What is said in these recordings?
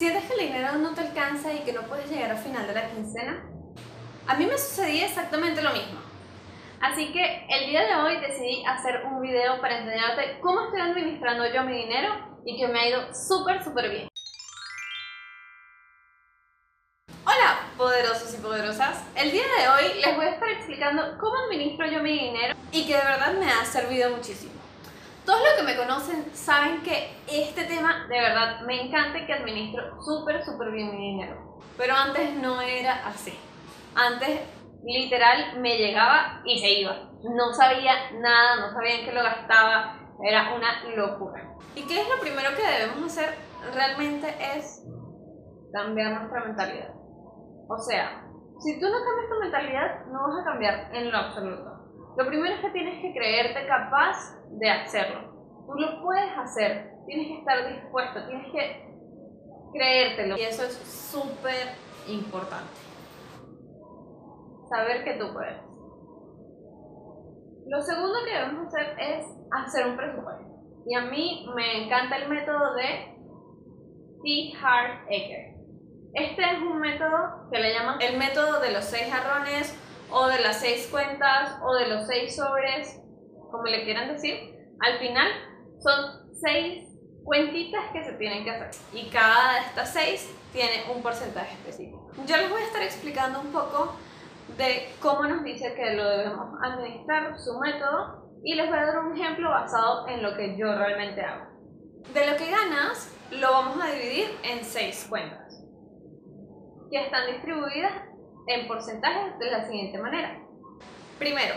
¿Sientes que el dinero no te alcanza y que no puedes llegar al final de la quincena? A mí me sucedía exactamente lo mismo. Así que el día de hoy decidí hacer un video para enseñarte cómo estoy administrando yo mi dinero y que me ha ido súper súper bien. Hola poderosos y poderosas, el día de hoy les voy a estar explicando cómo administro yo mi dinero y que de verdad me ha servido muchísimo. Todos los que me conocen saben que este tema de verdad me encanta y que administro súper, súper bien mi dinero. Pero antes no era así. Antes literal me llegaba y se iba. No sabía nada, no sabía en qué lo gastaba. Era una locura. ¿Y qué es lo primero que debemos hacer? Realmente es cambiar nuestra mentalidad. O sea, si tú no cambias tu mentalidad, no vas a cambiar en lo absoluto. Lo primero es que tienes que creerte capaz de hacerlo. Tú lo puedes hacer, tienes que estar dispuesto, tienes que creértelo. Y eso es súper importante. Saber que tú puedes. Lo segundo que debemos hacer es hacer un presupuesto. Y a mí me encanta el método de T. Hart Ecker. Este es un método que le llaman el método de los seis jarrones o de las seis cuentas o de los seis sobres, como le quieran decir. Al final son seis cuentitas que se tienen que hacer y cada de estas seis tiene un porcentaje específico. Yo les voy a estar explicando un poco de cómo nos dice que lo debemos administrar, su método, y les voy a dar un ejemplo basado en lo que yo realmente hago. De lo que ganas, lo vamos a dividir en seis cuentas, que están distribuidas en porcentajes de la siguiente manera. Primero,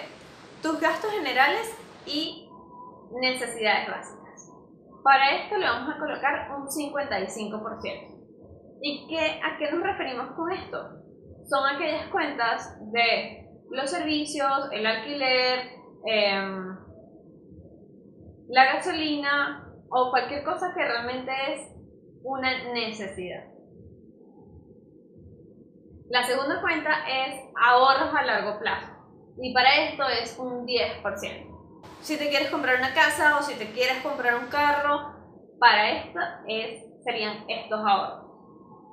tus gastos generales y necesidades básicas. Para esto le vamos a colocar un 55%. ¿Y qué, a qué nos referimos con esto? Son aquellas cuentas de los servicios, el alquiler, em, la gasolina o cualquier cosa que realmente es una necesidad. La segunda cuenta es ahorros a largo plazo y para esto es un 10%. Si te quieres comprar una casa o si te quieres comprar un carro, para esto es, serían estos ahorros.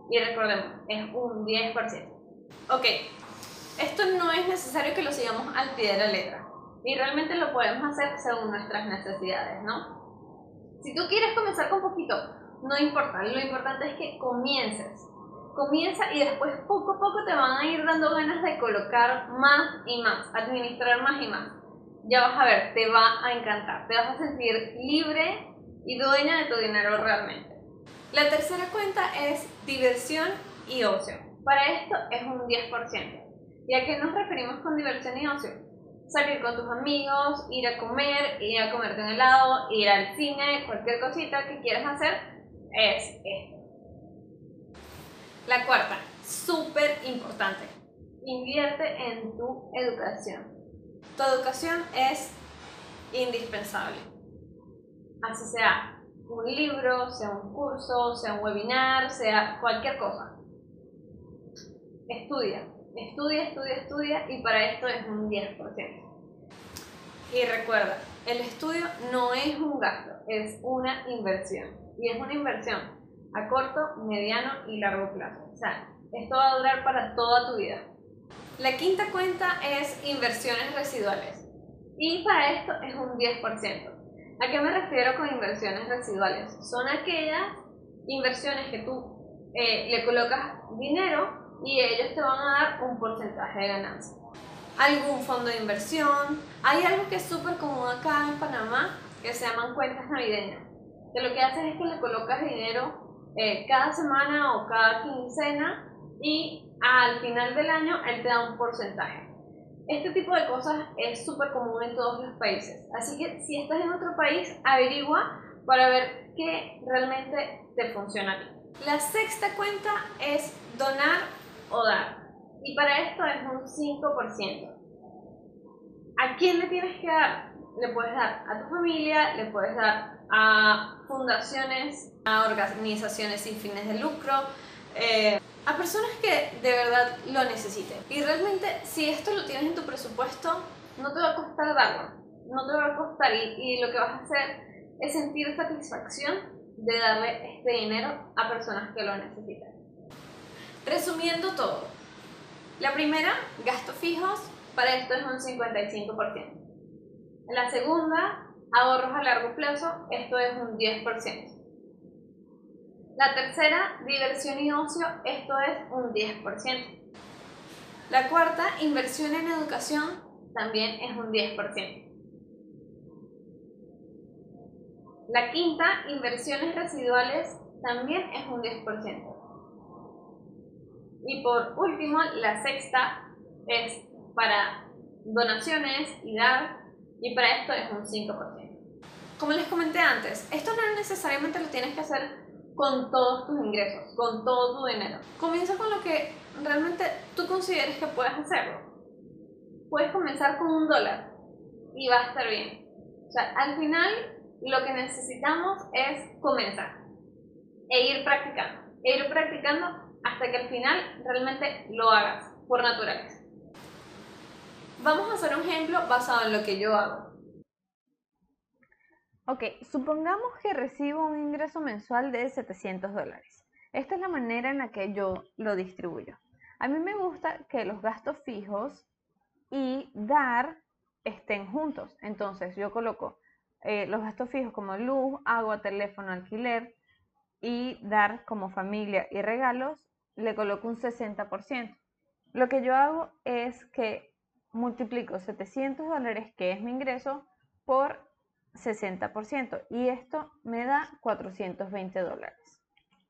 Y recordemos, es un 10%. Ok, esto no es necesario que lo sigamos al pie de la letra. Y realmente lo podemos hacer según nuestras necesidades, ¿no? Si tú quieres comenzar con poquito, no importa. Lo importante es que comiences comienza y después poco a poco te van a ir dando ganas de colocar más y más, administrar más y más. Ya vas a ver, te va a encantar, te vas a sentir libre y dueña de tu dinero realmente. La tercera cuenta es diversión y ocio. Para esto es un 10%. ¿Y a qué nos referimos con diversión y ocio? Salir con tus amigos, ir a comer, ir a comerte un helado, ir al cine, cualquier cosita que quieras hacer, es esto. La cuarta, súper importante, invierte en tu educación. Tu educación es indispensable. Así sea un libro, sea un curso, sea un webinar, sea cualquier cosa. Estudia, estudia, estudia, estudia y para esto es un 10%. Y recuerda, el estudio no es un gasto, es una inversión. Y es una inversión a corto, mediano y largo plazo. O sea, esto va a durar para toda tu vida. La quinta cuenta es inversiones residuales y para esto es un 10%. ¿A qué me refiero con inversiones residuales? Son aquellas inversiones que tú eh, le colocas dinero y ellos te van a dar un porcentaje de ganancia. Algún fondo de inversión. Hay algo que es súper común acá en Panamá que se llaman cuentas navideñas. Que lo que haces es que le colocas dinero eh, cada semana o cada quincena y al final del año él te da un porcentaje. Este tipo de cosas es súper común en todos los países, así que si estás en otro país, averigua para ver qué realmente te funciona La sexta cuenta es donar o dar, y para esto es un 5%. ¿A quién le tienes que dar? Le puedes dar a tu familia, le puedes dar a fundaciones, a organizaciones sin fines de lucro, eh, a personas que de verdad lo necesiten. Y realmente si esto lo tienes en tu presupuesto, no te va a costar darlo, no te va a costar y, y lo que vas a hacer es sentir satisfacción de darle este dinero a personas que lo necesitan. Resumiendo todo, la primera, gastos fijos, para esto es un 55%. La segunda, ahorros a largo plazo, esto es un 10%. La tercera, diversión y ocio, esto es un 10%. La cuarta, inversión en educación, también es un 10%. La quinta, inversiones residuales, también es un 10%. Y por último, la sexta es para donaciones y dar, y para esto es un 5%. Como les comenté antes, esto no necesariamente lo tienes que hacer con todos tus ingresos, con todo tu dinero. Comienza con lo que realmente tú consideres que puedes hacerlo. Puedes comenzar con un dólar y va a estar bien. O sea, al final lo que necesitamos es comenzar e ir practicando. E ir practicando hasta que al final realmente lo hagas por naturaleza. Vamos a hacer un ejemplo basado en lo que yo hago. Ok, supongamos que recibo un ingreso mensual de 700 dólares. Esta es la manera en la que yo lo distribuyo. A mí me gusta que los gastos fijos y dar estén juntos. Entonces yo coloco eh, los gastos fijos como luz, agua, teléfono, alquiler y dar como familia y regalos, le coloco un 60%. Lo que yo hago es que multiplico 700 dólares, que es mi ingreso, por 60% y esto me da 420 dólares.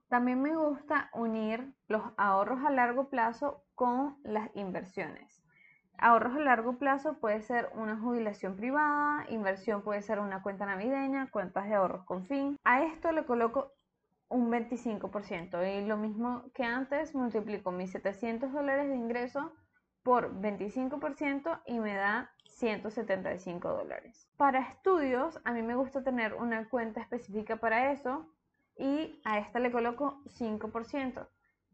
También me gusta unir los ahorros a largo plazo con las inversiones. Ahorros a largo plazo puede ser una jubilación privada, inversión puede ser una cuenta navideña, cuentas de ahorros con fin. A esto le coloco un 25% y lo mismo que antes multiplico mis 700 dólares de ingreso por 25% y me da 175 dólares. Para estudios, a mí me gusta tener una cuenta específica para eso y a esta le coloco 5%.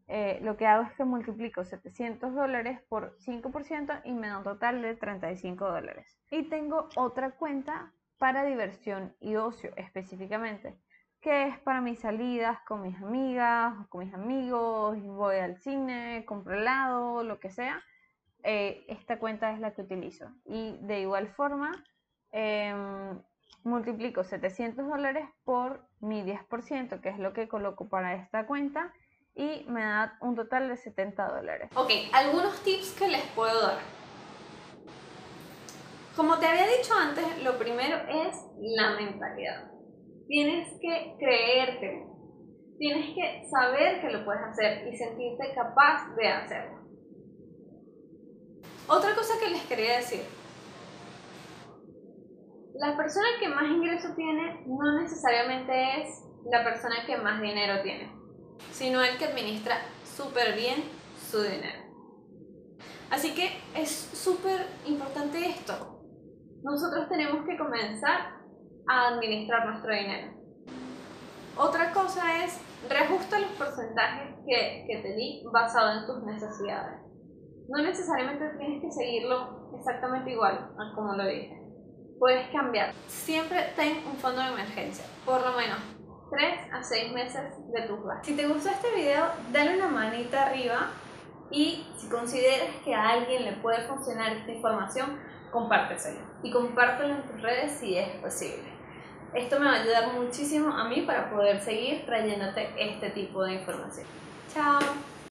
Eh, lo que hago es que multiplico 700 dólares por 5% y me da un total de 35 dólares. Y tengo otra cuenta para diversión y ocio específicamente, que es para mis salidas con mis amigas con mis amigos, voy al cine, compro helado, lo que sea eh, esta cuenta es la que utilizo. Y de igual forma, em, multiplico 700 dólares por mi 10%, que es lo que coloco para esta cuenta, y me da un total de 70 dólares. Ok, algunos tips que les puedo dar. Como te había dicho antes, lo primero es la mentalidad. Tienes que creerte, tienes que saber que lo puedes hacer y sentirte capaz de hacerlo. Otra cosa que les quería decir. La persona que más ingreso tiene no necesariamente es la persona que más dinero tiene, sino el que administra súper bien su dinero. Así que es súper importante esto. Nosotros tenemos que comenzar a administrar nuestro dinero. Otra cosa es, reajusta los porcentajes que, que te di basado en tus necesidades no necesariamente tienes que seguirlo exactamente igual como lo dije. Puedes cambiar. Siempre ten un fondo de emergencia, por lo menos 3 a 6 meses de tus gastos. Si te gustó este video, dale una manita arriba y si consideras que a alguien le puede funcionar esta información, compárteselo. Y compártelo en tus redes si es posible. Esto me va a ayudar muchísimo a mí para poder seguir trayéndote este tipo de información. Chao.